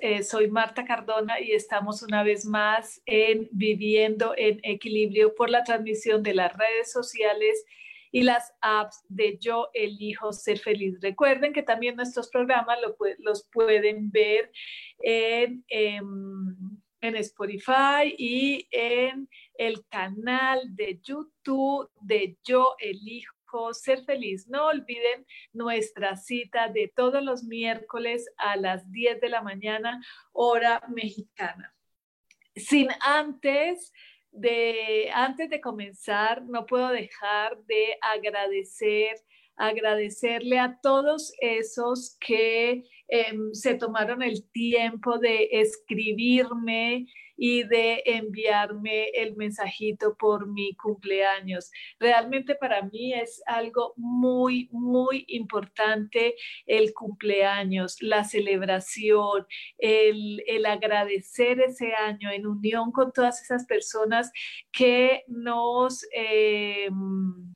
Eh, soy Marta Cardona y estamos una vez más en Viviendo en Equilibrio por la transmisión de las redes sociales y las apps de Yo Elijo Ser Feliz. Recuerden que también nuestros programas los pueden ver en, em, en Spotify y en el canal de YouTube de Yo Elijo ser feliz. No olviden nuestra cita de todos los miércoles a las 10 de la mañana, hora mexicana. Sin antes de, antes de comenzar, no puedo dejar de agradecer agradecerle a todos esos que em, se tomaron el tiempo de escribirme y de enviarme el mensajito por mi cumpleaños. Realmente para mí es algo muy, muy importante el cumpleaños, la celebración, el, agradecer ese año en unión con todas esas personas que nos... Em,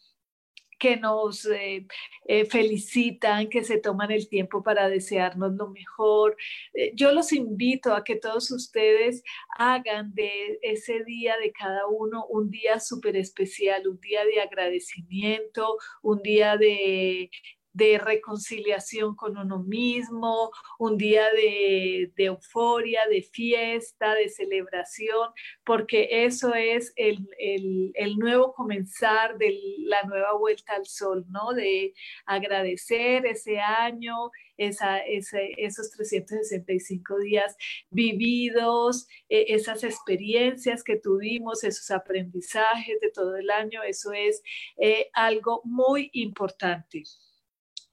que nos eh, eh, felicitan, que se toman el tiempo para desearnos lo mejor. Eh, yo los invito a que todos ustedes hagan de ese día de cada uno un día súper especial, un día de agradecimiento, un día de de reconciliación con uno mismo, un día de, euforia, de fiesta, de celebración, porque eso es el, nuevo comenzar de la nueva vuelta al sol, ¿no? De agradecer ese año, esa, esos 365 días vividos, e, esas experiencias que tuvimos, esos aprendizajes de todo el año, eso es eh, algo muy importante.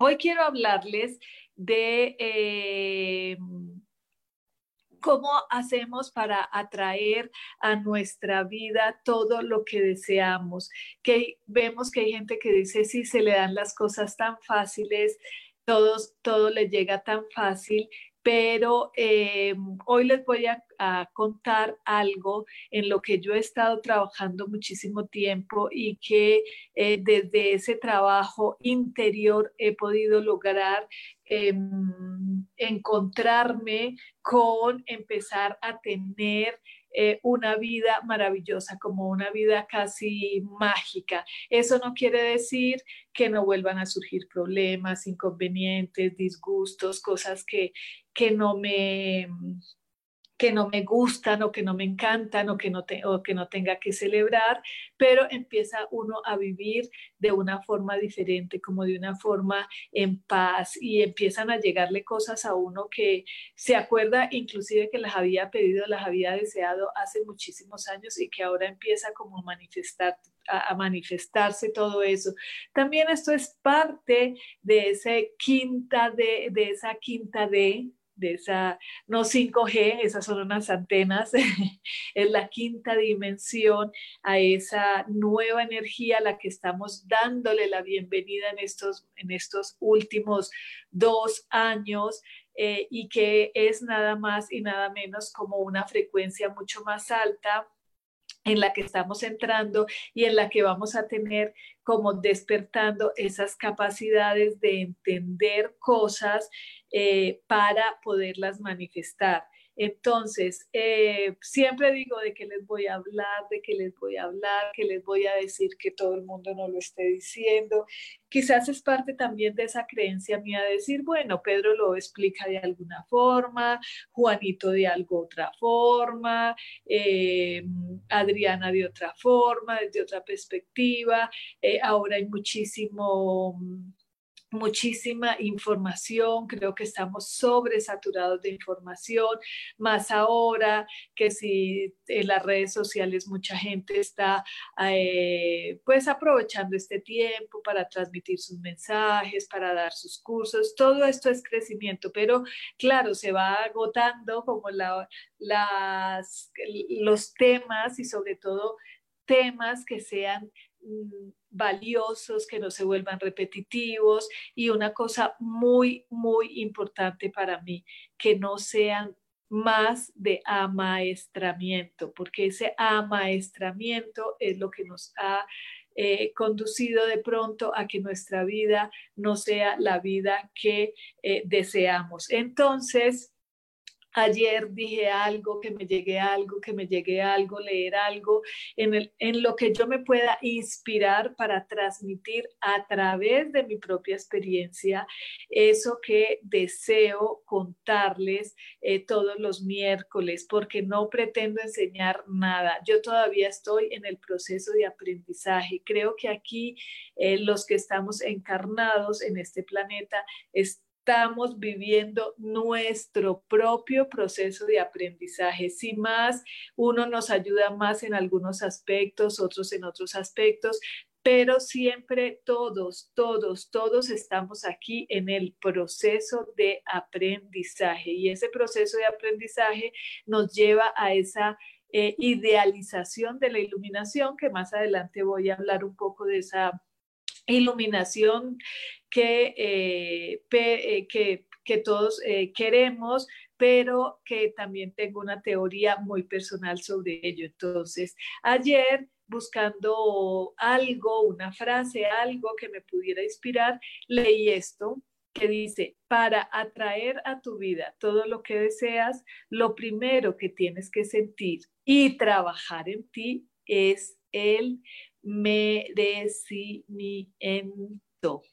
Hoy quiero hablarles de eh, cómo hacemos para atraer a nuestra vida todo lo que deseamos. Que vemos que hay gente que dice, si se le dan las cosas tan fáciles, todos, todo le llega tan fácil, pero eh, hoy les voy a, contar algo en lo que yo he estado trabajando muchísimo tiempo y que eh, desde ese trabajo interior he podido lograr em, encontrarme con empezar a tener eh, una vida maravillosa, como una vida casi mágica. Eso no quiere decir que no vuelvan a surgir problemas, inconvenientes, disgustos, cosas que, que no me que no me gustan o que no me encantan o que no, o que no tenga que celebrar, pero empieza uno a vivir de una forma diferente, como de una forma en paz y empiezan a llegarle cosas a uno que se acuerda inclusive que las había pedido, las había deseado hace muchísimos años y que ahora empieza como a manifestar a, manifestarse todo eso. También esto es parte de ese quinta de, de esa quinta de de esa, no 5G, esas son unas antenas, es la quinta dimensión a esa nueva energía a la que estamos dándole la bienvenida en estos, en estos últimos dos años eh, y que es nada más y nada menos como una frecuencia mucho más alta en la que estamos entrando y en la que vamos a tener como despertando esas capacidades de entender cosas eh, para poderlas manifestar. Entonces, eh, siempre digo de que les voy a hablar, de que les voy a hablar, que les voy a decir que todo el mundo no lo esté diciendo. Quizás es parte también de esa creencia mía de decir, bueno, Pedro lo explica de alguna forma, Juanito de algo otra forma, eh, Adriana de otra forma, desde otra perspectiva. Ahora hay muchísimo muchísima información, creo que estamos sobresaturados de información, más ahora que si en las redes sociales mucha gente está eh, pues aprovechando este tiempo para transmitir sus mensajes, para dar sus cursos, todo esto es crecimiento, pero claro, se va agotando como la, las, los temas y sobre todo temas que sean valiosos, que no se vuelvan repetitivos y una cosa muy, muy importante para mí, que no sean más de amaestramiento, porque ese amaestramiento es lo que nos ha eh, conducido de pronto a que nuestra vida no sea la vida que eh, deseamos. Entonces, ayer dije algo, que me llegue algo, que me llegue algo, leer algo, en, el, en lo que yo me pueda inspirar para transmitir a través de mi propia experiencia eso que deseo contarles eh, todos los miércoles, porque no pretendo enseñar nada. Yo todavía estoy en el proceso de aprendizaje. Creo que aquí eh, los que estamos encarnados en este planeta, estamos viviendo nuestro propio proceso de aprendizaje. Si más, uno nos ayuda más en algunos aspectos, otros en otros aspectos, pero siempre todos, todos, todos estamos aquí en el proceso de aprendizaje y ese proceso de aprendizaje nos lleva a esa eh, idealización de la iluminación, que más adelante voy a hablar un poco de esa iluminación que, eh, eh, que, que, todos eh, queremos, pero que también tengo una teoría muy personal sobre ello. Entonces, ayer buscando algo, una frase, algo que me pudiera inspirar, leí esto que dice, para atraer a tu vida todo lo que deseas, lo primero que tienes que sentir y trabajar en ti es el merecimiento.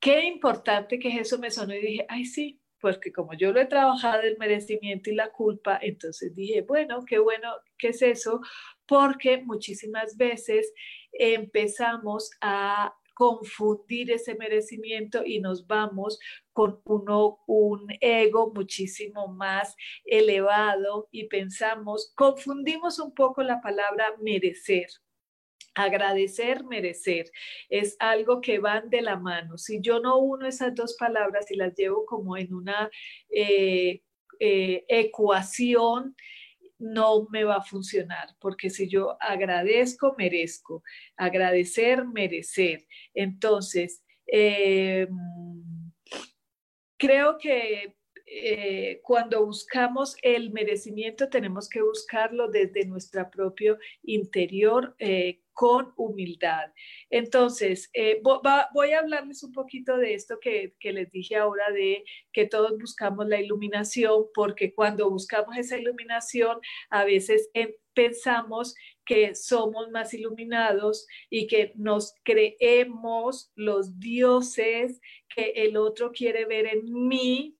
Qué importante que eso me sonó y dije, ay sí, porque como yo lo he trabajado el merecimiento y la culpa, entonces dije, bueno, qué bueno, ¿qué es eso? Porque muchísimas veces empezamos a confundir ese merecimiento y nos vamos con uno, un ego muchísimo más elevado y pensamos, confundimos un poco la palabra merecer Agradecer, merecer, es algo que van de la mano. Si yo no uno esas dos palabras y las llevo como en una eh, eh, ecuación, no me va a funcionar, porque si yo agradezco, merezco. Agradecer, merecer. Entonces, em, creo que eh, cuando buscamos el merecimiento tenemos que buscarlo desde nuestro propio interior con humildad. Entonces, eh, voy a hablarles un poquito de esto que, les dije ahora, de que todos buscamos la iluminación, porque cuando buscamos esa iluminación, a veces pensamos que somos más iluminados y que nos creemos los dioses que el otro quiere ver en mí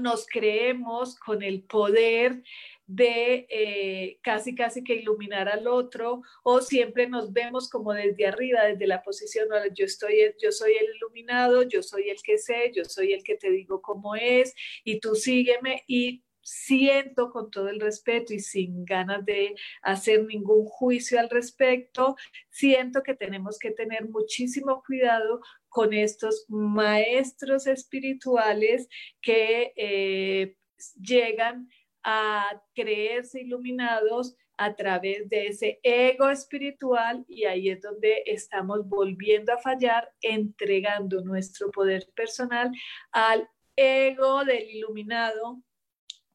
nos creemos con el poder de eh, casi casi que iluminar al otro o siempre nos vemos como desde arriba, desde la posición, yo, estoy, yo soy el iluminado, yo soy el que sé, yo soy el que te digo cómo es y tú sígueme y siento con todo el respeto y sin ganas de hacer ningún juicio al respecto, siento que tenemos que tener muchísimo cuidado con estos maestros espirituales que eh, llegan a creerse iluminados a través de ese ego espiritual y ahí es donde estamos volviendo a fallar, entregando nuestro poder personal al ego del iluminado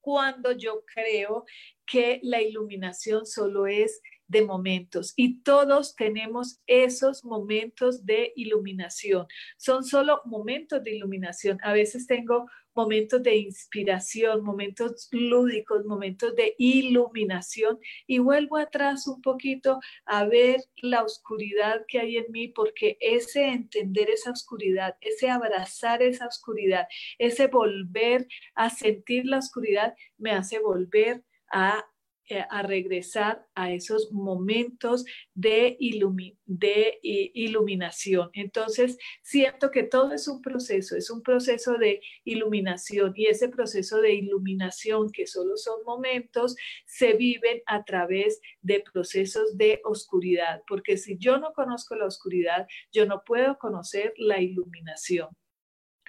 cuando yo creo que la iluminación solo es de momentos y todos tenemos esos momentos de iluminación. Son solo momentos de iluminación. A veces tengo momentos de inspiración, momentos lúdicos, momentos de iluminación y vuelvo atrás un poquito a ver la oscuridad que hay en mí porque ese entender esa oscuridad, ese abrazar esa oscuridad, ese volver a sentir la oscuridad me hace volver a a regresar a esos momentos de, de iluminación. Entonces, siento que todo es un proceso, es un proceso de iluminación y ese proceso de iluminación, que solo son momentos, se viven a través de procesos de oscuridad, porque si yo no conozco la oscuridad, yo no puedo conocer la iluminación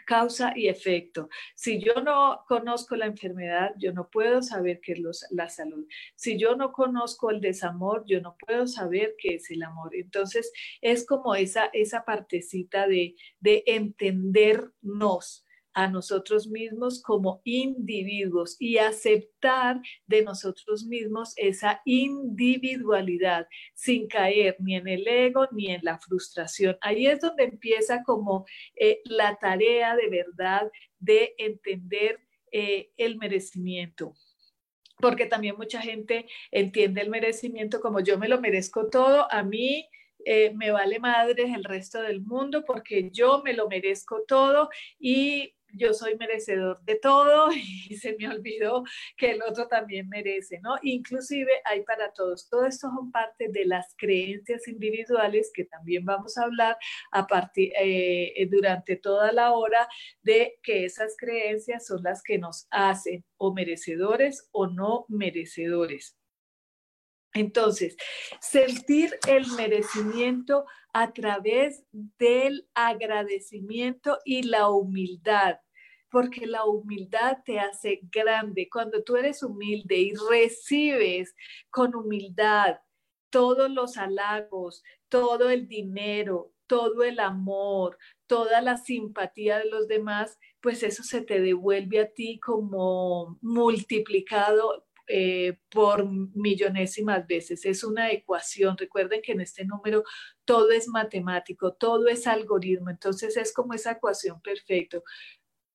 causa y efecto. Si yo no conozco la enfermedad, yo no puedo saber qué es la salud. Si yo no conozco el desamor, yo no puedo saber qué es el amor. Entonces, es como esa, esa partecita de, de entendernos a nosotros mismos como individuos y aceptar de nosotros mismos esa individualidad sin caer ni en el ego ni en la frustración. Ahí es donde empieza como eh, la tarea de verdad de entender eh, el merecimiento porque también mucha gente entiende el merecimiento como yo me lo merezco todo, a mí eh, me vale madres el resto del mundo porque yo me lo merezco todo y yo soy merecedor de todo y se me olvidó que el otro también merece, ¿no? Inclusive hay para todos. Todo esto son parte de las creencias individuales que también vamos a hablar a partir, eh, eh, durante toda la hora de que esas creencias son las que nos hacen o merecedores o no merecedores. Entonces, sentir el merecimiento a través del agradecimiento y la humildad, porque la humildad te hace grande. Cuando tú eres humilde y recibes con humildad todos los halagos, todo el dinero, todo el amor, toda la simpatía de los demás, pues eso se te devuelve a ti como multiplicado eh, por millonésimas veces. Es una ecuación. Recuerden que en este número todo es matemático, todo es algoritmo. Entonces es como esa ecuación perfecta.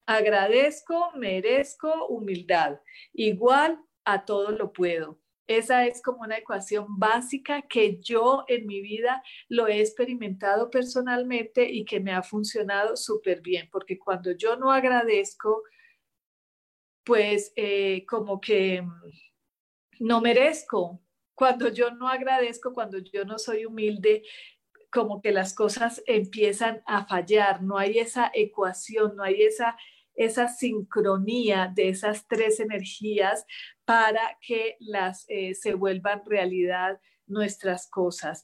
Agradezco, merezco humildad. Igual a todo lo puedo. Esa es como una ecuación básica que yo en mi vida lo he experimentado personalmente y que me ha funcionado súper bien, porque cuando yo no agradezco, pues eh, como que no merezco. Cuando yo no agradezco, cuando yo no soy humilde, como que las cosas empiezan a fallar, no hay esa ecuación, no hay esa, esa sincronía de esas tres energías para que las eh, se vuelvan realidad nuestras cosas.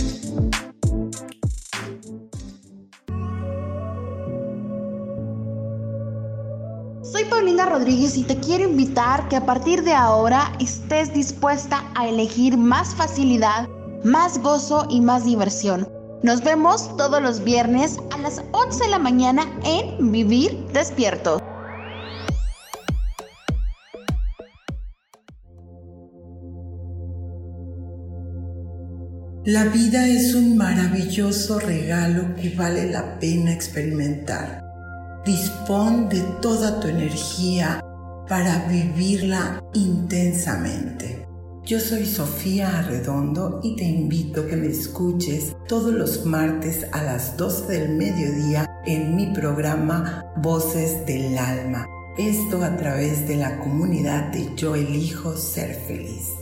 Paulina Rodríguez y te quiero invitar que a partir de ahora estés dispuesta a elegir más facilidad, más gozo y más diversión. Nos vemos todos los viernes a las 11 de la mañana en Vivir Despierto. La vida es un maravilloso regalo que vale la pena experimentar. Dispón de toda tu energía para vivirla intensamente. Yo soy Sofía Arredondo y te invito a que me escuches todos los martes a las 12 del mediodía en mi programa Voces del Alma. Esto a través de la comunidad de Yo elijo ser feliz.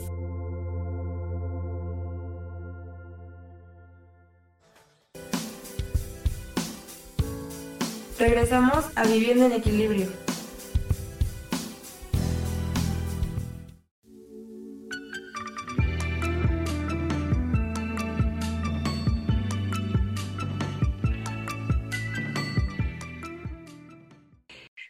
Regresamos a Viviendo en Equilibrio.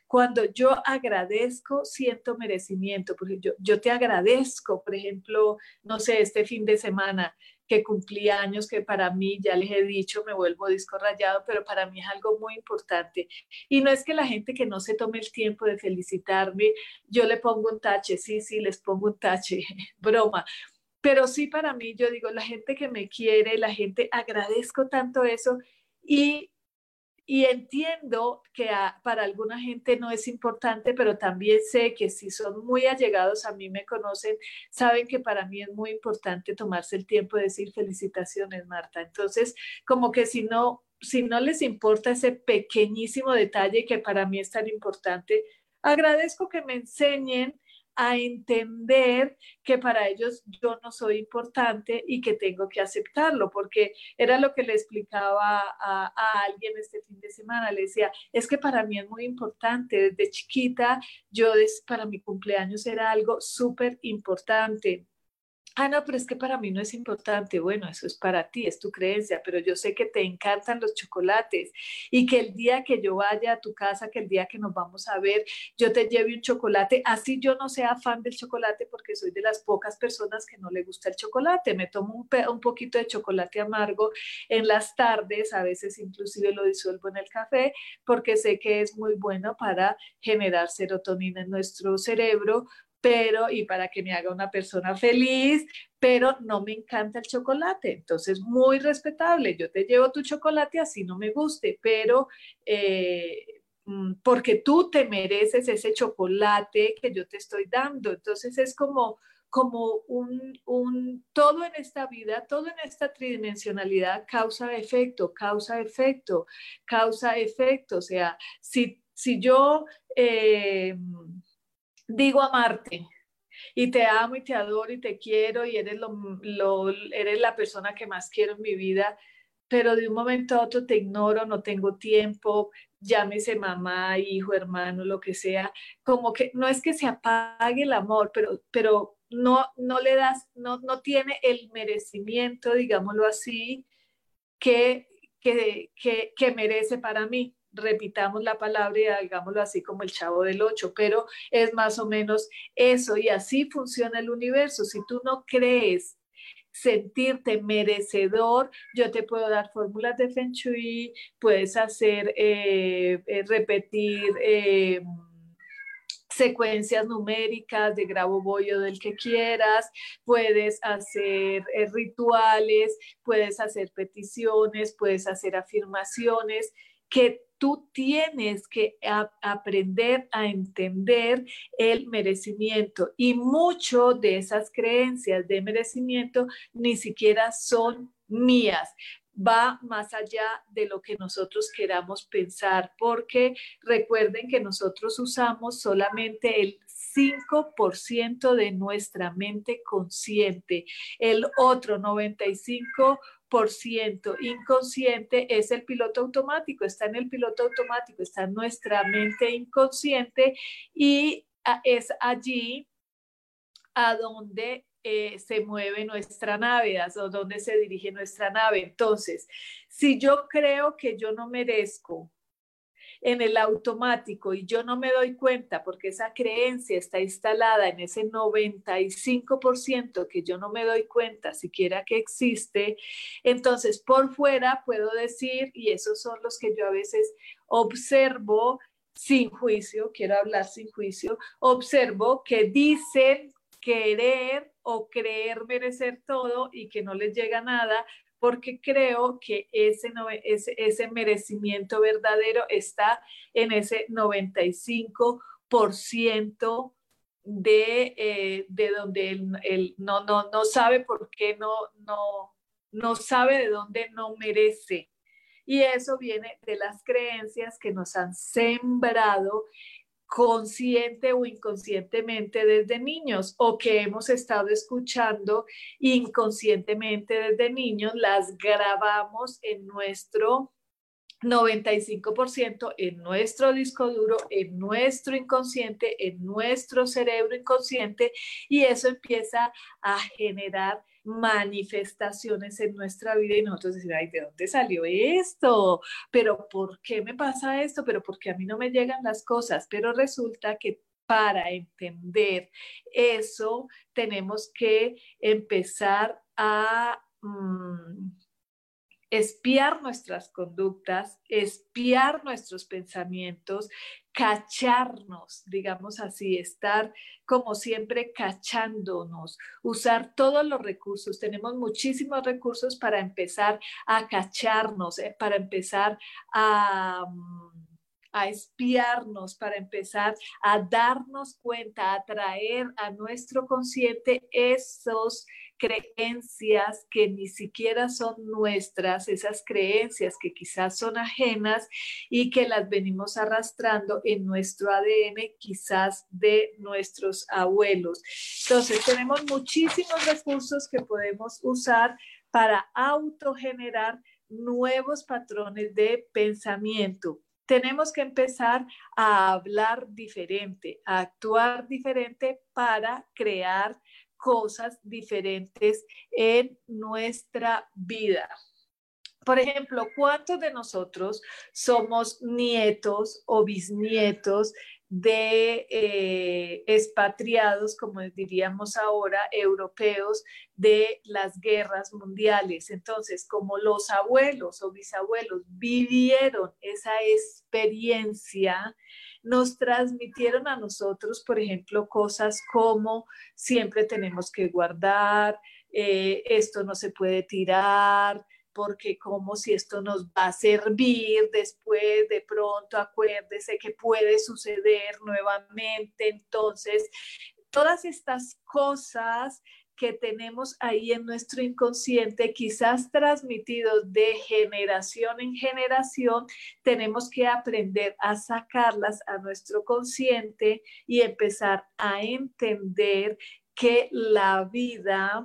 Cuando yo agradezco, siento merecimiento, porque yo, yo te agradezco, por ejemplo, no sé, este fin de semana que cumplí años, que para mí, ya les he dicho, me vuelvo disco rayado, pero para mí es algo muy importante. Y no es que la gente que no se tome el tiempo de felicitarme, yo le pongo un tache, sí, sí, les pongo un tache, broma. Pero sí para mí, yo digo, la gente que me quiere, la gente, agradezco tanto eso y y entiendo que para alguna gente no es importante, pero también sé que si son muy allegados a mí, me conocen, saben que para mí es muy importante tomarse el tiempo de decir felicitaciones, Marta. Entonces, como que si no, si no les importa ese pequeñísimo detalle que para mí es tan importante, agradezco que me enseñen a entender que para ellos yo no soy importante y que tengo que aceptarlo, porque era lo que le explicaba a, alguien este fin de semana, le decía, es que para mí es muy importante, desde chiquita yo para mi cumpleaños era algo súper importante, Ah, no, pero es que para mí no es importante. Bueno, eso es para ti, es tu creencia, pero yo sé que te encantan los chocolates y que el día que yo vaya a tu casa, que el día que nos vamos a ver, yo te lleve un chocolate. Así yo no sea fan del chocolate porque soy de las pocas personas que no le gusta el chocolate. Me tomo un, un poquito de chocolate amargo en las tardes, a veces inclusive lo disuelvo en el café porque sé que es muy bueno para generar serotonina en nuestro cerebro, pero y para que me haga una persona feliz, pero no me encanta el chocolate. Entonces, muy respetable. Yo te llevo tu chocolate así no me guste, pero eh, mm, porque tú te mereces ese chocolate que yo te estoy dando. Entonces, es como como un, un, todo en esta vida, todo en esta tridimensionalidad, causa-efecto, causa-efecto, causa-efecto. O sea, si, si yo eh, digo amarte y te amo y te adoro y te quiero y eres, lo, eres la persona que más quiero en mi vida, pero de un momento a otro te ignoro, no tengo tiempo, llámese mamá, hijo, hermano, lo que sea, como que no es que se apague el amor, pero, pero no, no le das, no, no tiene el merecimiento, digámoslo así, que, que, que, que merece para mí repitamos la palabra y hagámoslo así como el chavo del 8, pero es más o menos eso y así funciona el universo. Si tú no crees sentirte merecedor, yo te puedo dar fórmulas de Feng Shui, puedes hacer, eh, eh, repetir. Eh, secuencias numéricas de grabo bollo del que quieras, puedes hacer rituales, puedes hacer peticiones, puedes hacer afirmaciones que tú tienes que aprender a entender el merecimiento. Y mucho de esas creencias de merecimiento ni siquiera son mías. Va más allá de lo que nosotros queramos pensar, porque recuerden que nosotros usamos solamente el 5% de nuestra mente consciente, el otro 95% ciento inconsciente es el piloto automático, está en el piloto automático, está en nuestra mente inconsciente y ah, es allí a donde eh, se mueve nuestra nave, a donde se dirige nuestra nave. Entonces, si yo creo que yo no merezco en el automático y yo no me doy cuenta porque esa creencia está instalada en ese 95% que yo no me doy cuenta siquiera que existe, entonces por fuera puedo decir, y esos son los que yo a veces observo sin juicio, quiero hablar sin juicio, observo que dicen querer o creer merecer todo y que no les llega nada, porque creo que ese, ese, merecimiento verdadero está en ese 95% de, eh, de donde él, no, no, no sabe por qué no, no, no sabe de dónde no merece. Y eso viene de las creencias que nos han sembrado consciente o inconscientemente desde niños o que hemos estado escuchando inconscientemente desde niños, las grabamos en nuestro 95% en nuestro disco duro, en nuestro inconsciente, en nuestro cerebro inconsciente y eso empieza a generar manifestaciones en nuestra vida y nosotros decimos, ay, ¿de dónde salió esto? ¿Pero por qué me pasa esto? ¿Pero por qué a mí no me llegan las cosas? Pero resulta que para entender eso tenemos que empezar a... Mm, espiar nuestras conductas, espiar nuestros pensamientos, cacharnos, digamos así, estar como siempre cachándonos, usar todos los recursos. Tenemos muchísimos recursos para empezar a cacharnos, eh, para empezar a... Mm, a espiarnos, para empezar a darnos cuenta, a traer a nuestro consciente esos creencias que ni siquiera son nuestras, esas creencias que quizás son ajenas y que las venimos arrastrando en nuestro ADN quizás de nuestros abuelos. Entonces, tenemos muchísimos recursos que podemos usar para autogenerar nuevos patrones de pensamiento tenemos que empezar a hablar diferente, a actuar diferente para crear cosas diferentes en nuestra vida. Por ejemplo, ¿cuántos de nosotros somos nietos o bisnietos de eh, expatriados, como diríamos ahora, europeos de las guerras mundiales? Entonces, como los abuelos o bisabuelos vivieron esa experiencia, nos transmitieron a nosotros, por ejemplo, cosas como siempre tenemos que guardar, eh, esto no se puede tirar, porque como si esto nos va a servir después, de pronto acuérdese que puede suceder nuevamente. Entonces, todas estas cosas que tenemos ahí en nuestro inconsciente, quizás transmitidos de generación en generación, tenemos que aprender a sacarlas a nuestro consciente y empezar a entender que la vida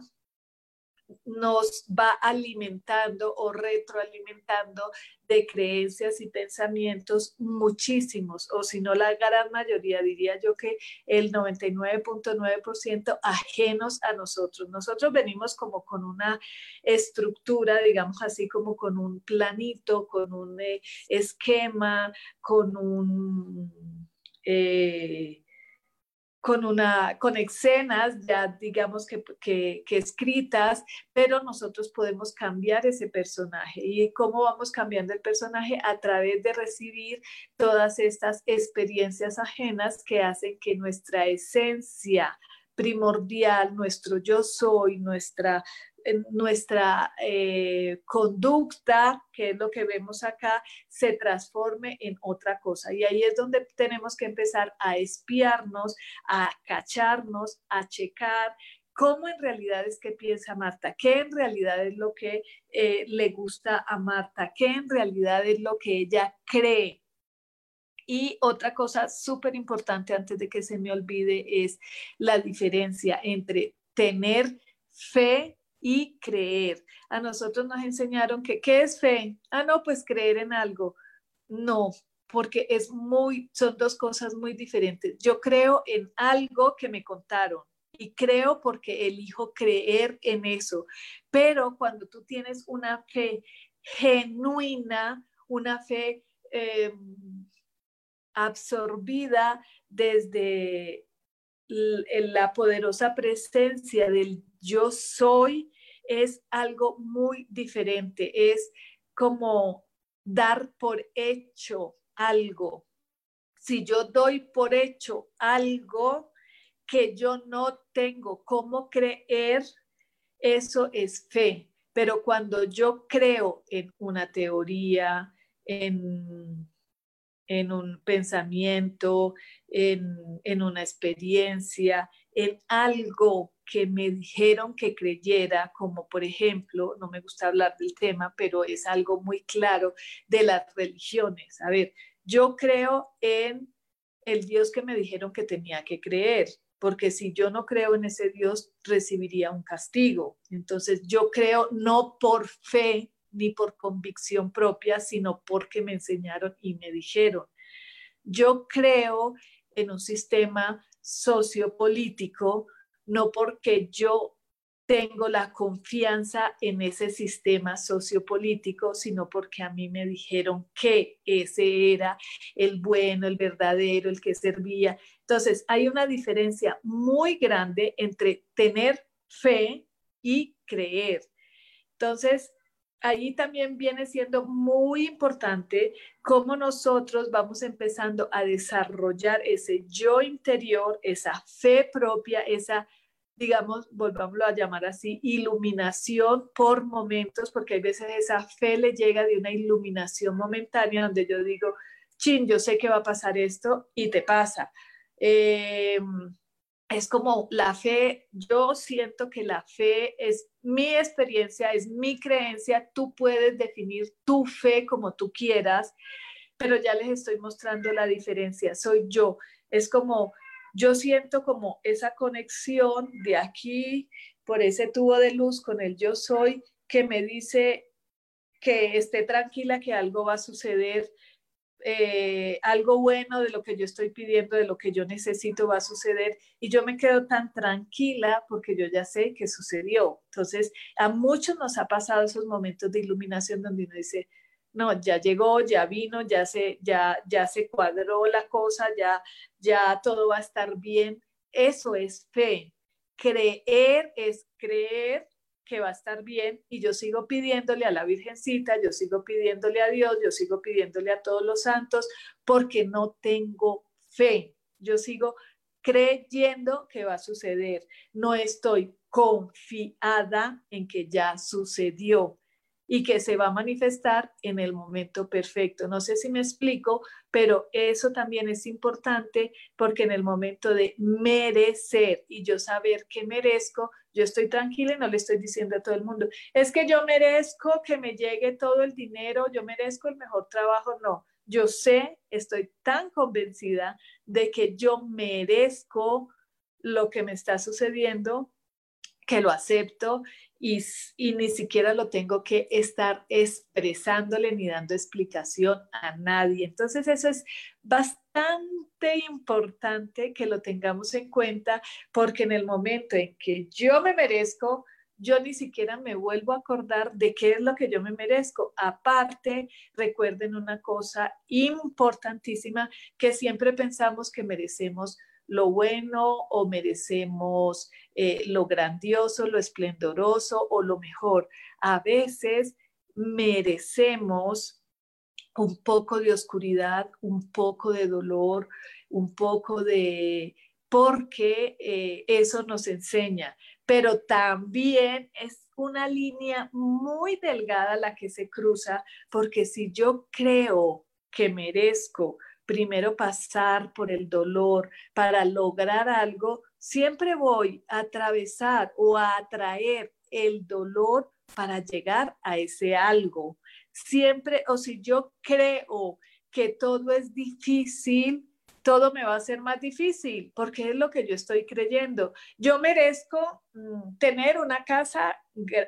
nos va alimentando o retroalimentando de creencias y pensamientos muchísimos, o si no la gran mayoría, diría yo que el 99.9% ajenos a nosotros. Nosotros venimos como con una estructura, digamos así, como con un planito, con un eh, esquema, con un... Eh, con, una, con escenas ya digamos que, que, escritas, pero nosotros podemos cambiar ese personaje. ¿Y cómo vamos cambiando el personaje? A través de recibir todas estas experiencias ajenas que hacen que nuestra esencia primordial, nuestro yo soy, nuestra nuestra eh, conducta, que es lo que vemos acá, se transforme en otra cosa. Y ahí es donde tenemos que empezar a espiarnos, a cacharnos, a checar cómo en realidad es que piensa Marta, qué en realidad es lo que eh, le gusta a Marta, qué en realidad es lo que ella cree. Y otra cosa súper importante antes de que se me olvide es la diferencia entre tener fe y creer. A nosotros nos enseñaron que, ¿qué es fe? Ah, no, pues creer en algo. No, porque es muy, son dos cosas muy diferentes. Yo creo en algo que me contaron y creo porque elijo creer en eso. Pero cuando tú tienes una fe genuina, una fe em, absorbida desde la poderosa presencia del yo soy, es algo muy diferente, es como dar por hecho algo. Si yo doy por hecho algo que yo no tengo cómo creer, eso es fe. Pero cuando yo creo en una teoría, en, en un pensamiento, en, en una experiencia, en algo que me dijeron que creyera, como por ejemplo, no me gusta hablar del tema, pero es algo muy claro de las religiones. A ver, yo creo en el Dios que me dijeron que tenía que creer, porque si yo no creo en ese Dios, recibiría un castigo. Entonces yo creo no por fe, ni por convicción propia, sino porque me enseñaron y me dijeron. Yo creo en un sistema sociopolítico, no porque yo tengo la confianza en ese sistema sociopolítico, sino porque a mí me dijeron que ese era el bueno, el verdadero, el que servía. Entonces, hay una diferencia muy grande entre tener fe y creer. Entonces, ahí también viene siendo muy importante cómo nosotros vamos empezando a desarrollar ese yo interior, esa fe propia, esa digamos, volvámoslo a llamar así, iluminación por momentos, porque hay veces esa fe le llega de una iluminación momentánea donde yo digo, chin, yo sé que va a pasar esto y te pasa. Eh, es como la fe, yo siento que la fe es mi experiencia, es mi creencia, tú puedes definir tu fe como tú quieras, pero ya les estoy mostrando la diferencia, soy yo, es como yo siento como esa conexión de aquí por ese tubo de luz con el yo soy que me dice que esté tranquila, que algo va a suceder, eh, algo bueno de lo que yo estoy pidiendo, de lo que yo necesito va a suceder y yo me quedo tan tranquila porque yo ya sé que sucedió. Entonces, a muchos nos ha pasado esos momentos de iluminación donde uno dice, no, ya llegó, ya vino, ya se, ya, ya se cuadró la cosa, ya, ya todo va a estar bien. Eso es fe. Creer es creer que va a estar bien y yo sigo pidiéndole a la Virgencita, yo sigo pidiéndole a Dios, yo sigo pidiéndole a todos los santos porque no tengo fe. Yo sigo creyendo que va a suceder. No estoy confiada en que ya sucedió y que se va a manifestar en el momento perfecto. No sé si me explico, pero eso también es importante porque en el momento de merecer y yo saber que merezco, yo estoy tranquila y no le estoy diciendo a todo el mundo, es que yo merezco que me llegue todo el dinero, yo merezco el mejor trabajo, no. Yo sé, estoy tan convencida de que yo merezco lo que me está sucediendo, que lo acepto y, ni siquiera lo tengo que estar expresándole ni dando explicación a nadie. Entonces eso es bastante importante que lo tengamos en cuenta porque en el momento en que yo me merezco, yo ni siquiera me vuelvo a acordar de qué es lo que yo me merezco. Aparte, recuerden una cosa importantísima que siempre pensamos que merecemos lo bueno o merecemos eh, lo grandioso, lo esplendoroso o lo mejor. A veces merecemos un poco de oscuridad, un poco de dolor, un poco de... porque eh, eso nos enseña, pero también es una línea muy delgada la que se cruza, porque si yo creo que merezco primero pasar por el dolor para lograr algo, siempre voy a atravesar o a atraer el dolor para llegar a ese algo. Siempre, o si yo creo que todo es difícil, todo me va a ser más difícil, porque es lo que yo estoy creyendo. Yo merezco mm, tener una casa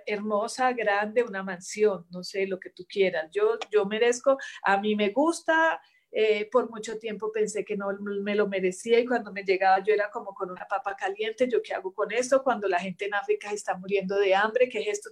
hermosa, grande, una mansión, no sé, lo que tú quieras. Yo, yo merezco, a mí me gusta eh, por mucho tiempo pensé que no me lo merecía y cuando me llegaba yo era como con una papa caliente, ¿yo qué hago con esto? Cuando la gente en África está muriendo de hambre, ¿qué es esto?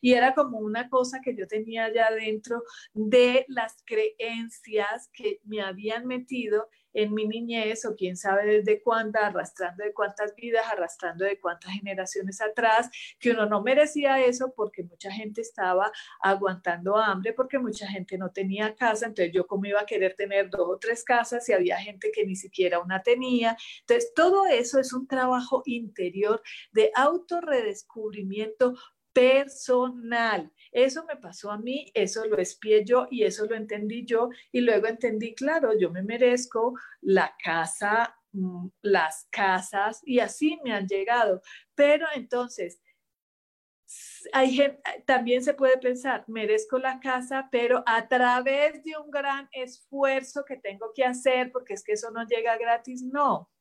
Y era como una cosa que yo tenía ya dentro de las creencias que me habían metido en mi niñez o quién sabe desde cuándo, arrastrando de cuántas vidas, arrastrando de cuántas generaciones atrás, que uno no merecía eso porque mucha gente estaba aguantando hambre, porque mucha gente no tenía casa, entonces yo como iba a querer tener dos o tres casas y había gente que ni siquiera una tenía. Entonces todo eso es un trabajo interior de autorredescubrimiento personal. Eso me pasó a mí, eso lo espié yo y eso lo entendí yo y luego entendí, claro, yo me merezco la casa, mm, las casas y así me han llegado. Pero entonces, también se puede pensar, merezco la casa, pero a través de un gran esfuerzo que tengo que hacer, porque es que eso no llega gratis, no.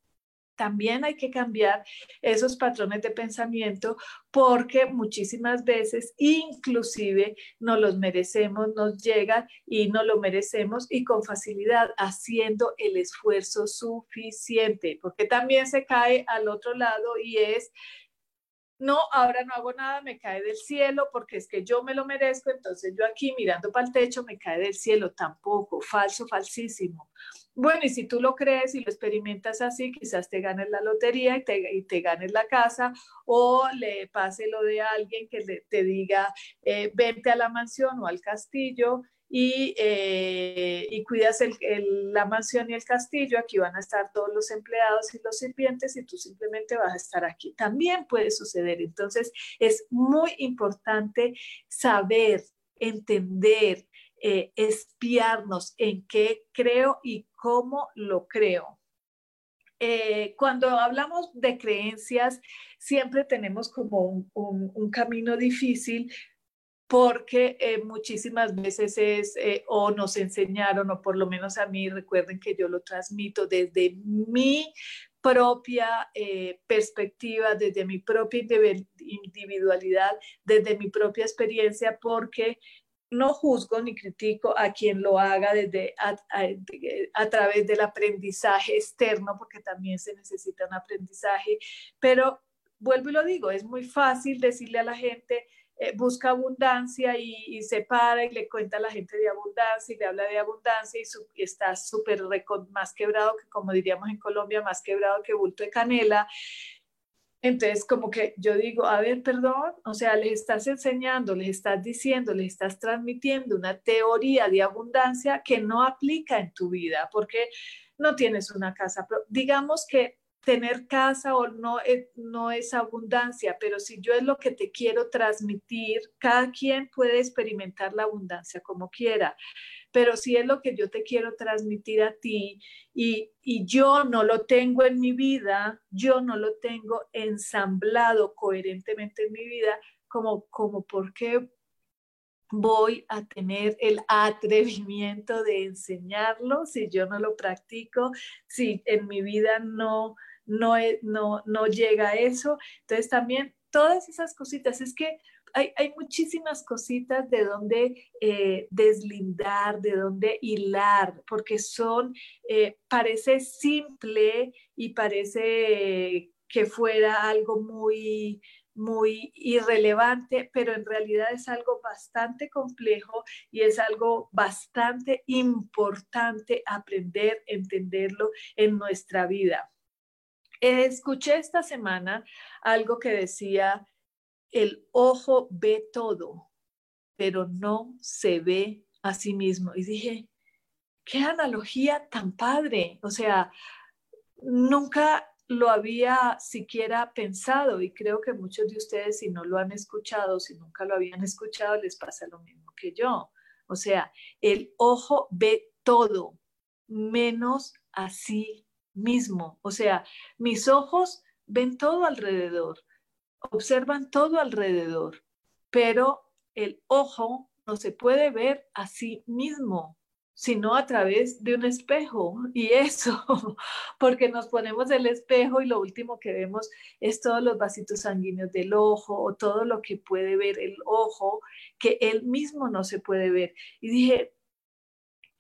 También hay que cambiar esos patrones de pensamiento porque muchísimas veces inclusive no los merecemos, nos llega y no lo merecemos y con facilidad haciendo el esfuerzo suficiente, porque también se cae al otro lado y es no, ahora no hago nada, me cae del cielo porque es que yo me lo merezco, entonces yo aquí mirando para el techo me cae del cielo, tampoco, falso, falsísimo. Bueno, y si tú lo crees y lo experimentas así, quizás te ganes la lotería y te, ganes la casa o le pase lo de alguien que te diga, eh, vente a la mansión o al castillo y, eh, y cuidas la mansión y el castillo, aquí van a estar todos los empleados y los sirvientes y tú simplemente vas a estar aquí. También puede suceder. Entonces, es muy importante saber, entender, eh, espiarnos en qué creo y cómo lo creo. Eh, cuando hablamos de creencias, siempre tenemos como un camino difícil porque eh, muchísimas veces es eh, o nos enseñaron, o por lo menos a mí, recuerden que yo lo transmito desde mi propia eh, perspectiva, desde mi propia individualidad, desde mi propia experiencia, porque no juzgo ni critico a quien lo haga desde a, a, través del aprendizaje externo, porque también se necesita un aprendizaje, pero vuelvo y lo digo, es muy fácil decirle a la gente, eh, busca abundancia y, se para y le cuenta a la gente de abundancia y le habla de abundancia y, está súper más quebrado que, como diríamos en Colombia, más quebrado que bulto de canela. Entonces, como que yo digo, a ver, perdón, o sea, les estás enseñando, les estás diciendo, les estás transmitiendo una teoría de abundancia que no aplica en tu vida, porque no tienes una casa. Digamos que tener casa o no es, no es abundancia, pero si yo es lo que te quiero transmitir, cada quien puede experimentar la abundancia como quiera, pero si es lo que yo te quiero transmitir a ti y, y yo no lo tengo en mi vida, yo no lo tengo ensamblado coherentemente en mi vida, como, como por qué voy a tener el atrevimiento de enseñarlo si yo no lo practico, si en mi vida no no, no, no llega a eso. Entonces también todas esas cositas, es que hay, hay muchísimas cositas de donde eh, deslindar, de donde hilar, porque son, eh, parece simple y parece que fuera algo muy, muy irrelevante, pero en realidad es algo bastante complejo y es algo bastante importante aprender, entenderlo en nuestra vida. Escuché esta semana algo que decía, el ojo ve todo, pero no se ve a sí mismo. Y dije, qué analogía tan padre. O sea, nunca lo había siquiera pensado y creo que muchos de ustedes si no lo han escuchado, si nunca lo habían escuchado, les pasa lo mismo que yo. O sea, el ojo ve todo, menos a sí mismo. O sea, mis ojos ven todo alrededor, observan todo alrededor, pero el ojo no se puede ver a sí mismo, sino a través de un espejo. Y eso, porque nos ponemos el espejo y lo último que vemos es todos los vasitos sanguíneos del ojo o todo lo que puede ver el ojo, que él mismo no se puede ver. Y dije,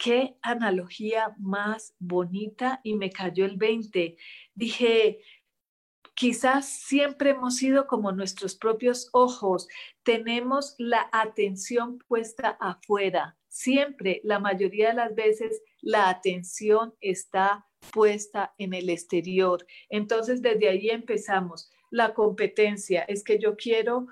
qué analogía más bonita y me cayó el 20. Dije, quizás siempre hemos sido como nuestros propios ojos, tenemos la atención puesta afuera. Siempre, la mayoría de las veces, la atención está puesta en el exterior. Entonces, desde ahí empezamos. La competencia es que yo quiero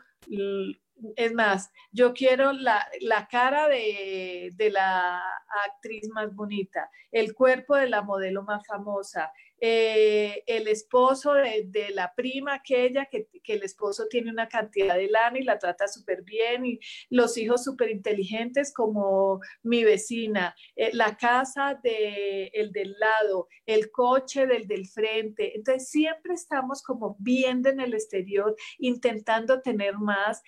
es más, yo quiero la, cara de, la actriz más bonita, el cuerpo de la modelo más famosa, eh, el esposo de, la prima aquella, que, que, el esposo tiene una cantidad de lana y la trata súper bien, y los hijos súper inteligentes como mi vecina, eh, la casa del el del lado, el coche del del frente. Entonces siempre estamos como viendo en el exterior, intentando tener más,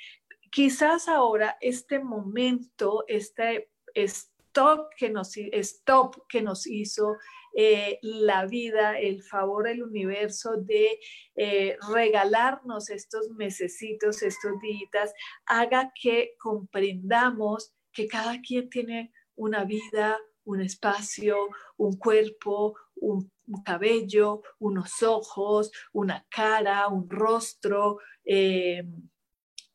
quizás ahora este momento, este stop que nos, stop que nos hizo eh, la vida, el favor del universo de eh, regalarnos estos mesecitos, estos días, haga que comprendamos que cada quien tiene una vida, un espacio, un cuerpo, un, cabello, unos ojos, una cara, un rostro, eh,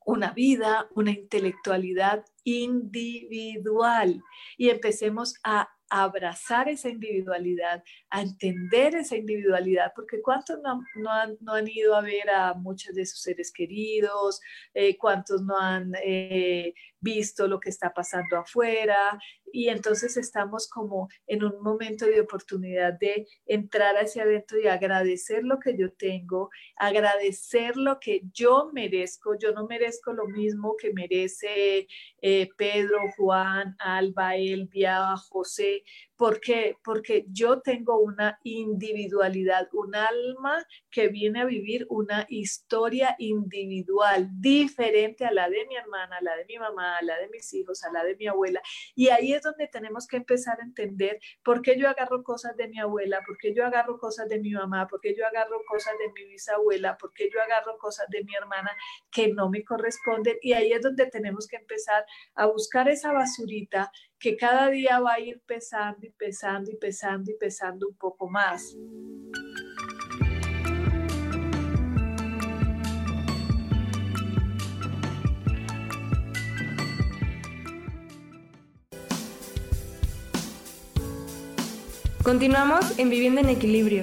una vida, una intelectualal individual. Y empecemos a abrazar esa individualidad, a entender esa individualidad, porque cuántos no, han, ido a ver a muchos de sus seres queridos, eh, cuántos no han eh, visto lo que está pasando afuera, y entonces estamos como en un momento de oportunidad de entrar hacia adentro y agradecer lo que yo tengo, agradecer lo que yo merezco. Yo no merezco lo mismo que merece eh, Pedro, Juan, Alba, Elvia, José. ¿Por qué? Porque yo tengo una individualidad, un alma que viene a vivir una historia individual diferente a la de mi hermana, a la de mi mamá, a la de mis hijos, a la de mi abuela. Y ahí es donde tenemos que empezar a entender por qué yo agarro cosas de mi abuela, por qué yo agarro cosas de mi mamá, por qué yo agarro cosas de mi bisabuela, por qué yo agarro cosas de mi hermana que no me corresponden. Y ahí es donde tenemos que empezar a buscar esa basurita que cada día va a ir pesando y pesando y pesando y pesando un poco más. Continuamos en Vivienda en Equilibrio.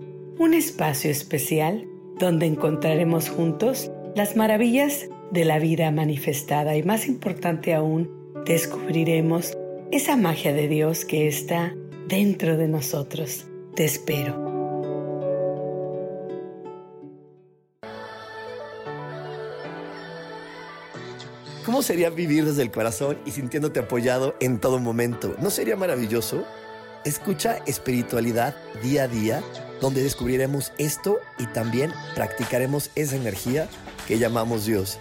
un espacio especial donde encontraremos juntos las maravillas de la vida manifestada y más importante aún, descubriremos esa magia de Dios que está dentro de nosotros. Te espero. ¿Cómo sería vivir desde el corazón y sintiéndote apoyado en todo momento? ¿No sería maravilloso? Escucha espiritualidad día a día donde descubriremos esto y también practicaremos esa energía que llamamos Dios.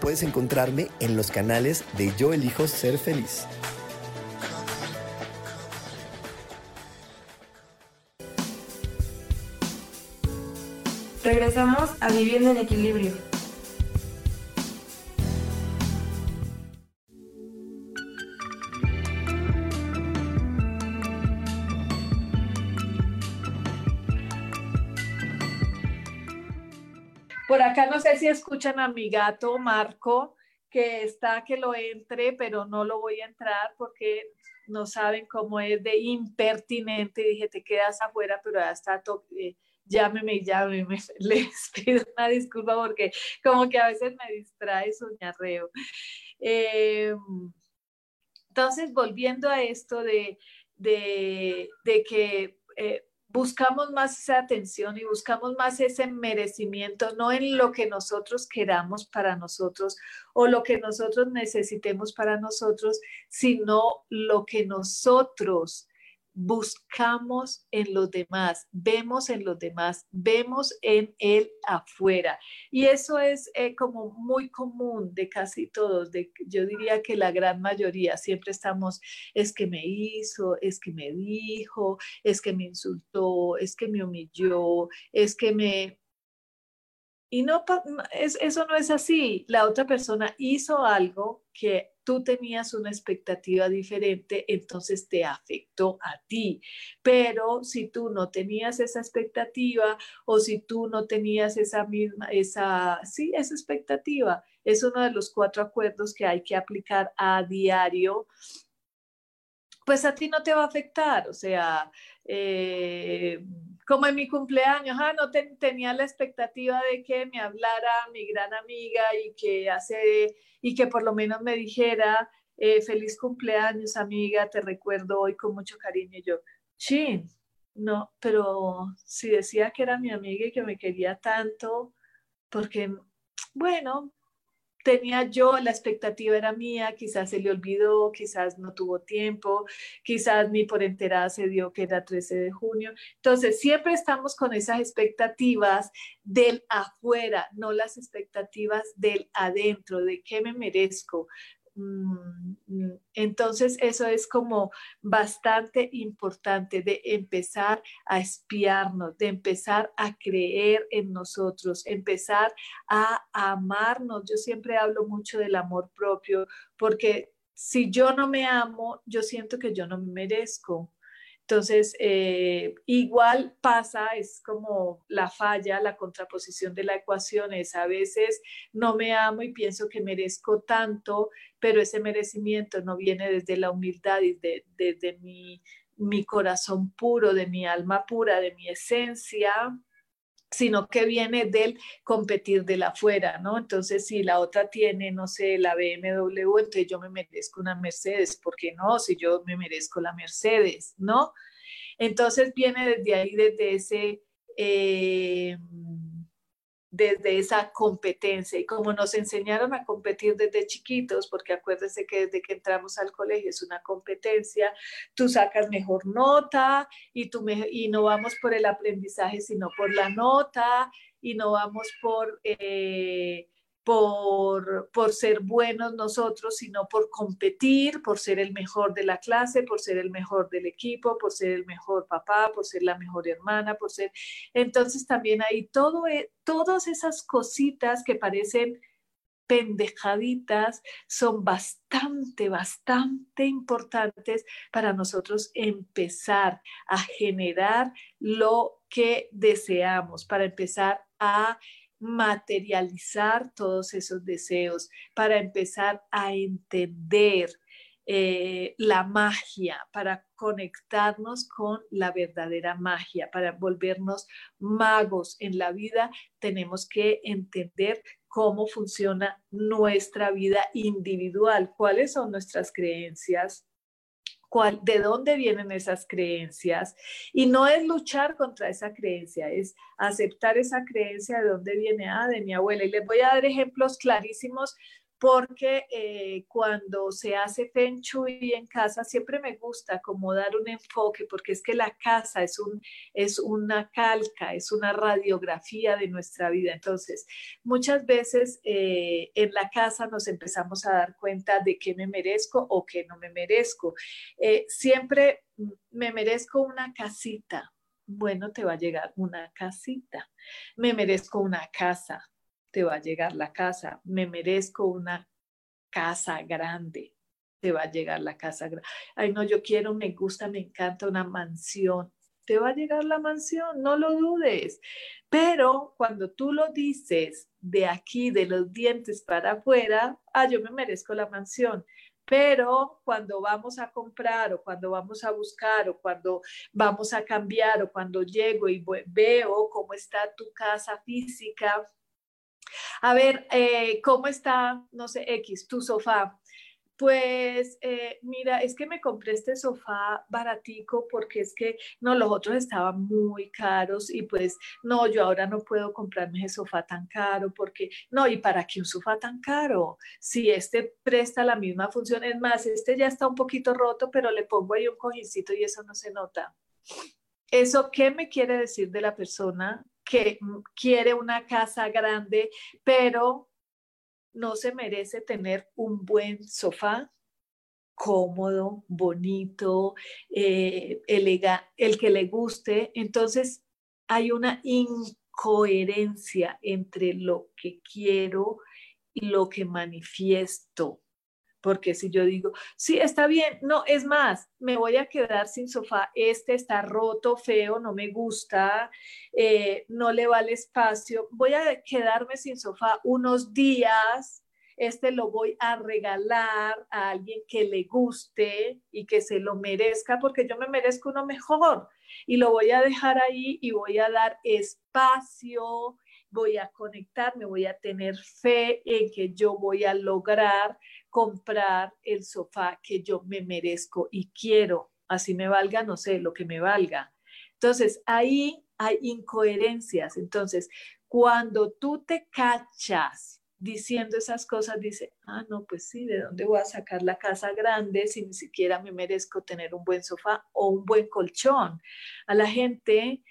Puedes encontrarme en los canales de Yo elijo ser feliz. Regresamos a Viviendo en Equilibrio. Acá no sé si escuchan a mi gato Marco, que está que lo entre, pero no lo voy a entrar porque no saben cómo es de impertinente. Dije, te quedas afuera, pero ya está, eh, llámeme llámeme. Les pido una disculpa porque como que a veces me distrae su ñarreo. Eh, entonces, volviendo a esto de, de, que eh, buscamos más esa atención y buscamos más ese merecimiento, no en lo que nosotros queramos para nosotros o lo que nosotros necesitemos para nosotros, sino lo que nosotros buscamos en los demás, vemos en los demás, vemos en él afuera. Y eso es eh, como muy común de casi todos, de, yo diría que la gran mayoría, siempre estamos, es que me hizo, es que me dijo, es que me insultó, es que me humilló, es que me... Y no, es, eso no es así. La otra persona hizo algo que tú tenías una expectativa diferente, entonces te afectó a ti. Pero si tú no tenías esa expectativa o si tú no tenías esa misma, esa, sí, esa expectativa, es uno de los cuatro acuerdos que hay que aplicar a diario pues a ti no te va a afectar, o sea, eh, como en mi cumpleaños, ah, no tenía la expectativa de que me hablara mi gran amiga y que hace y que por lo menos me dijera eh, feliz cumpleaños amiga, te recuerdo hoy con mucho cariño. Y yo, sí, no, pero si decía que era mi amiga y que me quería tanto, porque, bueno, tenía yo, la expectativa era mía, quizás se le olvidó, quizás no tuvo tiempo, quizás ni por enterada se dio que era 13 de junio. Entonces, siempre estamos con esas expectativas del afuera, no las expectativas del adentro, de qué me merezco, entonces, eso es como bastante importante de empezar a espiarnos, de empezar a creer en nosotros, empezar a amarnos. Yo siempre hablo mucho del amor propio porque si yo no me amo, yo siento que yo no me merezco. Entonces, eh, igual pasa, es como la falla, la contraposición de la ecuación es a veces no me amo y pienso que merezco tanto, pero ese merecimiento no viene desde la humildad y desde mi, mi corazón puro, de mi alma pura, de mi esencia, sino que viene del competir de la afuera, ¿no? Entonces, si la otra tiene, no sé, la BMW, entonces yo me merezco una Mercedes, ¿por qué no? Si yo me merezco la Mercedes, ¿no? Entonces viene desde ahí, desde ese... Eh, desde esa competencia. Y como nos enseñaron a competir desde chiquitos, porque acuérdense que desde que entramos al colegio es una competencia, tú sacas mejor nota y, tú y no vamos por el aprendizaje, sino por la nota y no vamos por... Eh, por, por, ser buenos nosotros, sino por competir, por ser el mejor de la clase, por ser el mejor del equipo, por ser el mejor papá, por ser la mejor hermana, por ser... Entonces también hay todo, e, todas esas cositas que parecen pendejaditas son bastante, bastante importantes para nosotros empezar a generar lo que deseamos, para empezar a materializar todos esos deseos, para empezar a entender eh, la magia, para conectarnos con la verdadera magia, para volvernos magos en la vida, tenemos que entender cómo funciona nuestra vida individual, cuáles son nuestras creencias, de dónde vienen esas creencias. Y no es luchar contra esa creencia, es aceptar esa creencia de dónde viene, ah, de mi abuela. Y les voy a dar ejemplos clarísimos porque eh, cuando se hace Feng Shui en casa siempre me gusta como dar un enfoque, porque es que la casa es, un, es una calca, es una radiografía de nuestra vida. Entonces, muchas veces eh, en la casa nos empezamos a dar cuenta de qué me merezco o qué no me merezco. Eh, siempre me merezco una casita. Bueno, te va a llegar una casita. Me merezco una casa te va a llegar la casa. Me merezco una casa grande, te va a llegar la casa grande. Ay, no, yo quiero, me gusta, me encanta una mansión. Te va a llegar la mansión, no lo dudes. Pero cuando tú lo dices de aquí, de los dientes para afuera, ah, yo me merezco la mansión. Pero cuando vamos a comprar o cuando vamos a buscar o cuando vamos a cambiar o cuando llego y veo cómo está tu casa física, a ver, eh, ¿cómo está, no sé, X, tu sofá? Pues eh, mira, es que me compré este sofá baratico porque es que no, los otros estaban muy caros y pues no, yo ahora no puedo comprarme ese sofá tan caro porque no, ¿y para qué un sofá tan caro? Si este presta la misma función, es más, este ya está un poquito roto, pero le pongo ahí un cojincito y eso no se nota. ¿Eso qué me quiere decir de la persona que quiere una casa grande, pero no se merece tener un buen sofá cómodo, bonito, eh, el que le guste. Entonces hay una incoherencia entre lo que quiero y lo que manifiesto. Porque si yo digo, sí, está bien, no, es más, me voy a quedar sin sofá, este está roto, feo, no me gusta, eh, no le vale espacio, voy a quedarme sin sofá unos días, este lo voy a regalar a alguien que le guste y que se lo merezca, porque yo me merezco uno mejor. y lo voy a dejar ahí y voy a dar espacio, voy a conectarme, voy a tener fe en que yo voy a lograr comprar el sofá que yo me merezco y quiero, así me valga, no sé, lo que me valga. Entonces, ahí hay incoherencias. Entonces, cuando tú te cachas diciendo esas cosas, dice, ah, no, pues sí, ¿de dónde voy a sacar la casa grande si ni siquiera me merezco tener un buen sofá o un buen colchón? A la gente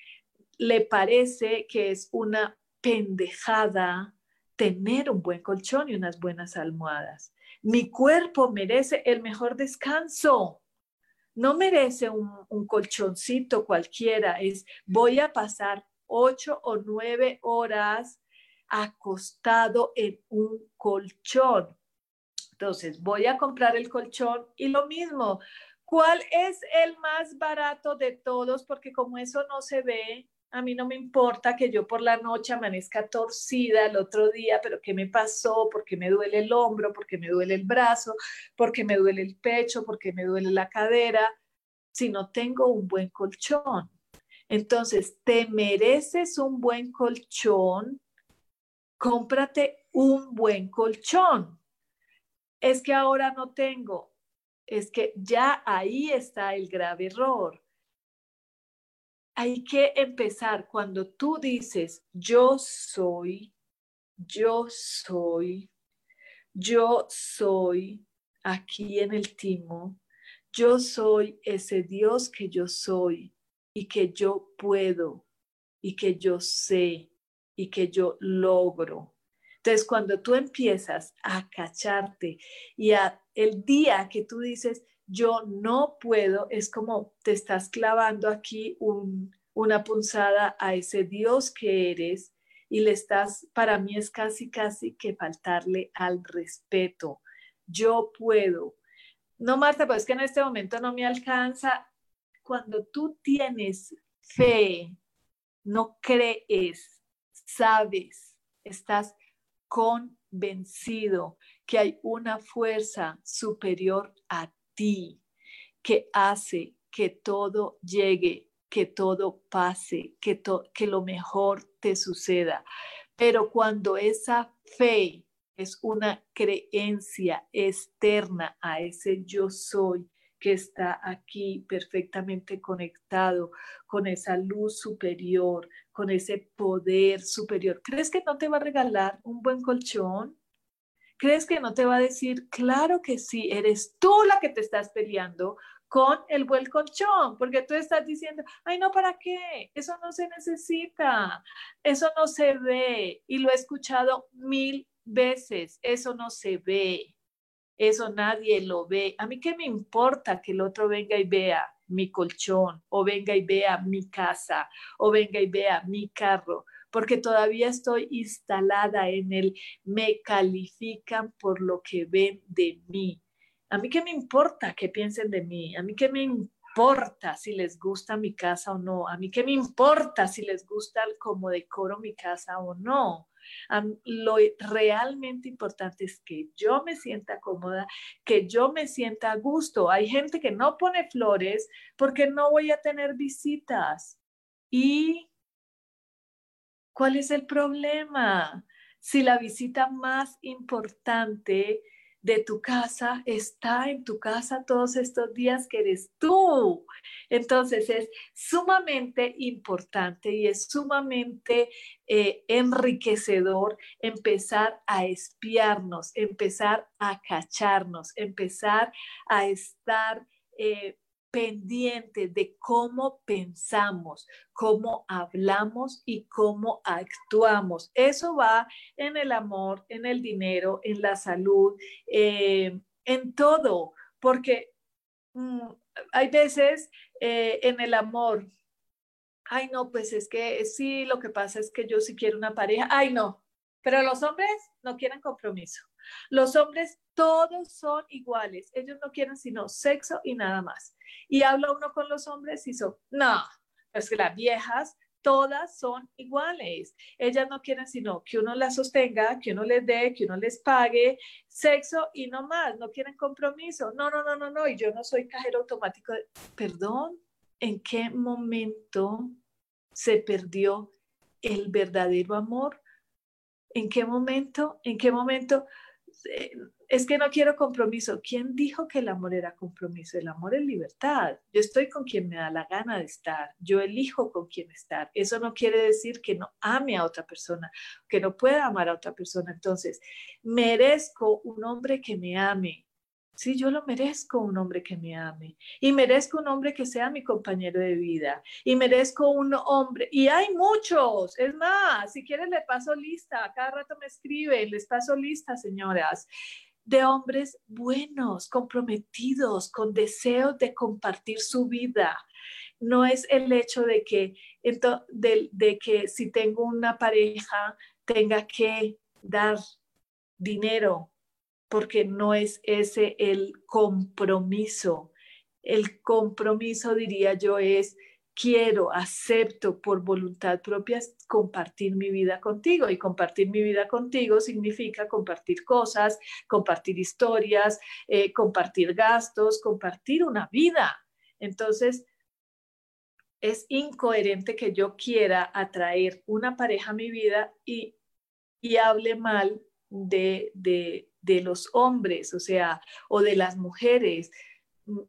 le parece que es una pendejada tener un buen colchón y unas buenas almohadas. Mi cuerpo merece el mejor descanso. No merece un, colchoncito cualquiera. Es voy a pasar ocho o nueve horas acostado en un colchón. Entonces, voy a comprar el colchón y lo mismo, ¿cuál es el más barato de todos? Porque como eso no se ve, a mí no me importa que yo por la noche amanezca torcida el otro día, pero ¿qué me pasó? Porque me duele el hombro, porque me duele el brazo, porque me duele el pecho, porque me duele la cadera, si no tengo un buen colchón. Entonces, te mereces un buen colchón cómprate un buen colchón. Es que ahora no tengo. Es que ya ahí está el grave error. Hay que empezar cuando tú dices, yo soy, yo soy, yo soy aquí en el timo, yo soy ese Dios que yo soy y que yo puedo y que yo sé y que yo logro. Entonces, cuando tú empiezas a cacharte y a, el día que tú dices, yo no puedo, es como te estás clavando aquí una punzada a ese Dios que eres y le estás, para mí es casi, casi que faltarle al respeto. Yo puedo. No, Marta, pues que en este momento no me alcanza. Cuando tú tienes fe, no crees, sabes, estás convencido que hay una fuerza superior a ti que hace que todo llegue, que todo pase, que, que lo mejor te suceda. Pero cuando esa fe es una creencia externa a ese yo soy, que está aquí perfectamente conectado con esa luz superior, con ese poder superior. ¿Crees que no te va a regalar un buen colchón? ¿Crees que no te va a decir, claro que sí, eres tú la que te estás peleando con el buen colchón? Porque tú estás diciendo, ay, no, ¿para qué? Eso no se necesita, eso no se ve. Y lo he escuchado mil veces, eso no se ve. Eso nadie lo ve. A mí qué me importa que el otro venga y vea mi colchón o venga y vea mi casa o venga y vea mi carro, porque todavía estoy instalada en el me califican por lo que ven de mí. A mí qué me importa que piensen de mí, a mí qué me importa si les gusta mi casa o no, a mí qué me importa si les gusta cómo decoro mi casa o no lo realmente importante es que yo me sienta cómoda, que yo me sienta a gusto. Hay gente que no pone flores porque no voy a tener visitas. ¿Y cuál es el problema? Si la visita más importante de tu casa está en tu casa todos estos días que eres tú. Entonces es sumamente importante y es sumamente eh, enriquecedor empezar a espiarnos, empezar a cacharnos, empezar a estar eh, pendiente de cómo pensamos, cómo hablamos y cómo actuamos. Eso va en el amor, en el dinero, en la salud, eh, en todo, porque mm, hay veces eh, en el amor, ay no, pues es que sí, lo que pasa es que yo sí quiero una pareja, ay no, pero los hombres no quieren compromiso. Los hombres todos son iguales. Ellos no quieren sino sexo y nada más. Y habla uno con los hombres y son, no, es que las viejas todas son iguales. Ellas no quieren sino que uno las sostenga, que uno les dé, que uno les pague sexo y no más. No quieren compromiso. No, no, no, no, no. Y yo no soy cajero automático. Perdón, en qué momento se perdió el verdadero amor. ¿En qué momento? ¿En qué momento? Eh, es que no quiero compromiso. ¿Quién dijo que el amor era compromiso? El amor es libertad. Yo estoy con quien me da la gana de estar. Yo elijo con quién estar. Eso no quiere decir que no ame a otra persona, que no pueda amar a otra persona. Entonces, merezco un hombre que me ame. Sí, yo lo merezco un hombre que me ame y merezco un hombre que sea mi compañero de vida y merezco un hombre, y hay muchos, es más, si quieren le paso lista, cada rato me escriben, les paso lista, señoras de hombres buenos, comprometidos, con deseos de compartir su vida. No es el hecho de que, de, de que si tengo una pareja tenga que dar dinero, porque no es ese el compromiso. El compromiso, diría yo, es quiero, acepto por voluntad propia compartir mi vida contigo. Y compartir mi vida contigo significa compartir cosas, compartir historias, eh, compartir gastos, compartir una vida. Entonces, es incoherente que yo quiera atraer una pareja a mi vida y, y hable mal de, de, de los hombres, o sea, o de las mujeres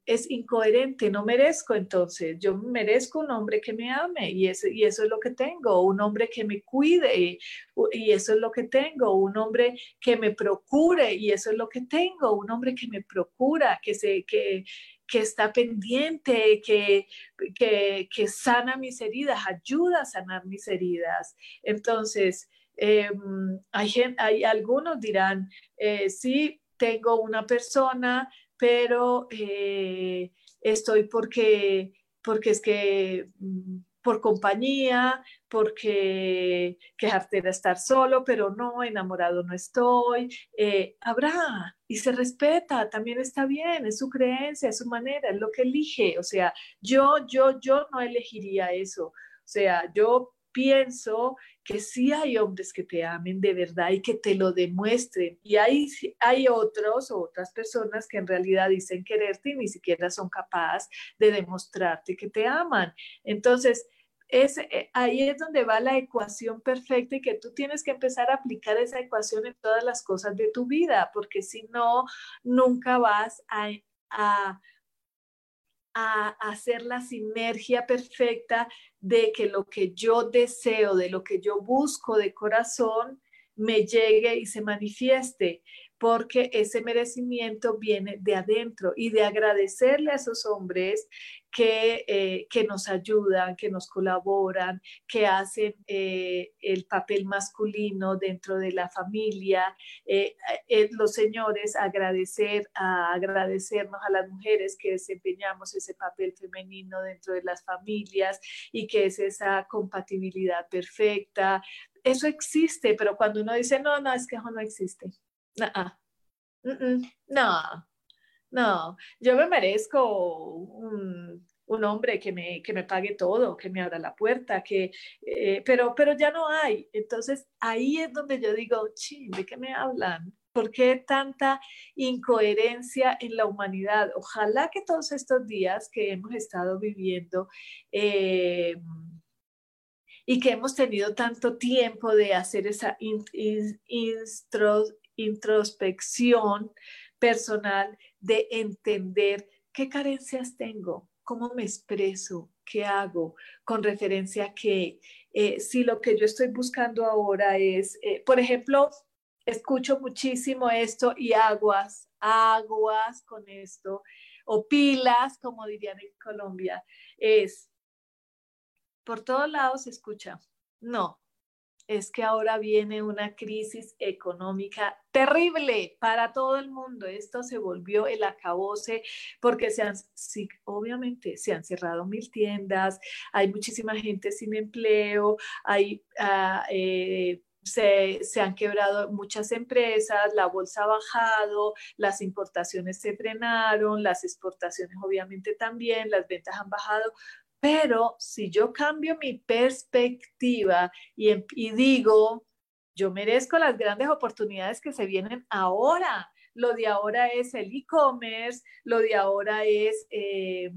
es incoherente, no merezco entonces, yo merezco un hombre que me ame y eso, y eso es lo que tengo, un hombre que me cuide y, eso es lo que tengo, un hombre que me procure y eso es lo que tengo, un hombre que me procura, que, se, que, que está pendiente, que, que, sana mis heridas, ayuda a sanar mis heridas. Entonces, em, hay, hay algunos dirán, eh, sí, tengo una persona pero eh, estoy porque, porque es que mm, por compañía, porque quejarte de estar solo, pero no, enamorado no estoy. Eh, habrá y se respeta, también está bien, es su creencia, es su manera, es lo que elige. O sea, yo, yo, yo no elegiría eso. O sea, yo pienso que sí hay hombres que te amen de verdad y que te lo demuestren. Y hay, hay otros o otras personas que en realidad dicen quererte y ni siquiera son capaces de demostrarte que te aman. Entonces, es, eh, ahí es donde va la ecuación perfecta y que tú tienes que empezar a aplicar esa ecuación en todas las cosas de tu vida, porque si no, nunca vas a, a a hacer la sinergia perfecta de que lo que yo deseo, de lo que yo busco de corazón, me llegue y se manifieste porque ese merecimiento viene de adentro y de agradecerle a esos hombres que, eh, que nos ayudan, que nos colaboran, que hacen eh, el papel masculino dentro de la familia. Eh, los señores agradecer, a agradecernos a las mujeres que desempeñamos ese papel femenino dentro de las familias y que es esa compatibilidad perfecta. Eso existe, pero cuando uno dice, no, no, es que eso no existe. No, no, yo me merezco un, hombre que me, que me pague todo, que me abra la puerta, que, eh, pero, pero ya no hay. Entonces ahí es donde yo digo, ching, ¿de qué me hablan? ¿Por qué tanta incoherencia en la humanidad? Ojalá que todos estos días que hemos estado viviendo eh, y que hemos tenido tanto tiempo de hacer esa introspección personal, de entender qué carencias tengo, cómo me expreso, qué hago, con referencia a que eh, si lo que yo estoy buscando ahora es, eh, por ejemplo, escucho muchísimo esto y aguas, aguas con esto, o pilas, como dirían en Colombia, es, por todos lados se escucha, no, es que ahora viene una crisis económica terrible para todo el mundo. Esto se volvió el acabose porque se han, obviamente se han cerrado mil tiendas, hay muchísima gente sin empleo, hay... Ah, eh, se, se, han quebrado muchas empresas, la bolsa ha bajado, las importaciones se frenaron, las exportaciones obviamente también, las ventas han bajado, pero si yo cambio mi perspectiva em, y, digo, yo merezco las grandes oportunidades que se vienen ahora. Lo de ahora es el e-commerce, lo de ahora es em,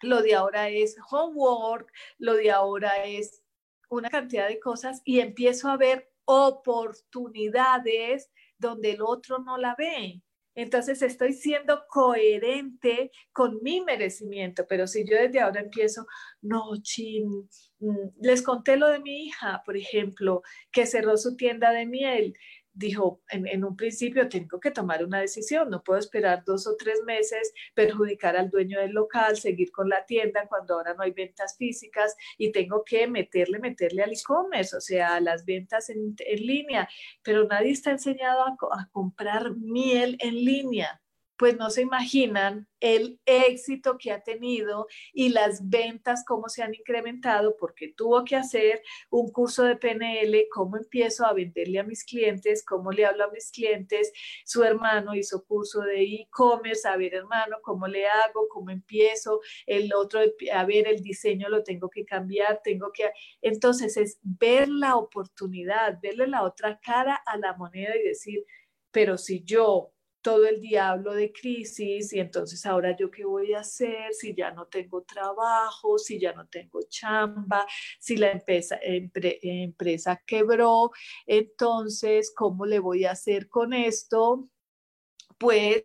lo de ahora es homework, lo de ahora es una cantidad de cosas y empiezo a ver oportunidades donde el otro no la ve. Entonces estoy siendo coherente con mi merecimiento, pero si yo desde ahora empiezo, no, chin, mm, les conté lo de mi hija, por ejemplo, que cerró su tienda de miel dijo, en, un principio tengo que tomar una decisión, no puedo esperar dos o tres meses, perjudicar al dueño del local, seguir con la tienda cuando ahora no hay ventas físicas y tengo que meterle, meterle al e-commerce, o sea, a las ventas en, línea, pero nadie está enseñado a comprar miel en línea pues no se imaginan el éxito que ha tenido y las ventas, cómo se han incrementado, porque tuvo que hacer un curso de PNL, cómo empiezo a venderle a mis clientes, cómo le hablo a mis clientes. Su hermano hizo curso de e-commerce, a ver hermano, cómo le hago, cómo empiezo. El otro, a ver, el diseño lo tengo que cambiar, tengo que... Entonces es ver la oportunidad, verle la otra cara a la moneda y decir, pero si yo todo el día hablo de crisis y entonces ahora yo qué voy a hacer si ya no tengo trabajo, si ya no tengo chamba, si la empresa, empresa quebró, entonces, ¿cómo le voy a hacer con esto? Pues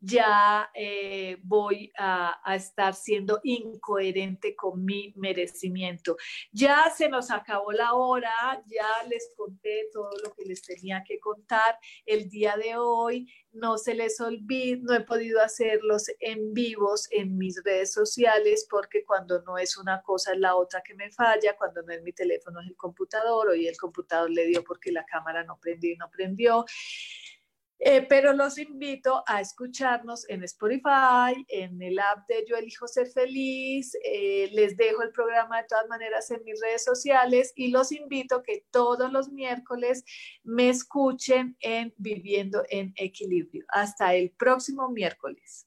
ya eh, voy a, estar siendo incoherente con mi merecimiento. Ya se nos acabó la hora, ya les conté todo lo que les tenía que contar el día de hoy. No se les olvide, no he podido hacerlos en vivos en mis redes sociales porque cuando no es una cosa es la otra que me falla, cuando no es mi teléfono es el computador, hoy el computador le dio porque la cámara no prendió y no prendió. Eh, pero los invito a escucharnos en Spotify, en el app de Yo Elijo Ser Feliz. Eh, les dejo el programa de todas maneras en mis redes sociales y los invito que todos los miércoles me escuchen en Viviendo en Equilibrio. Hasta el próximo miércoles.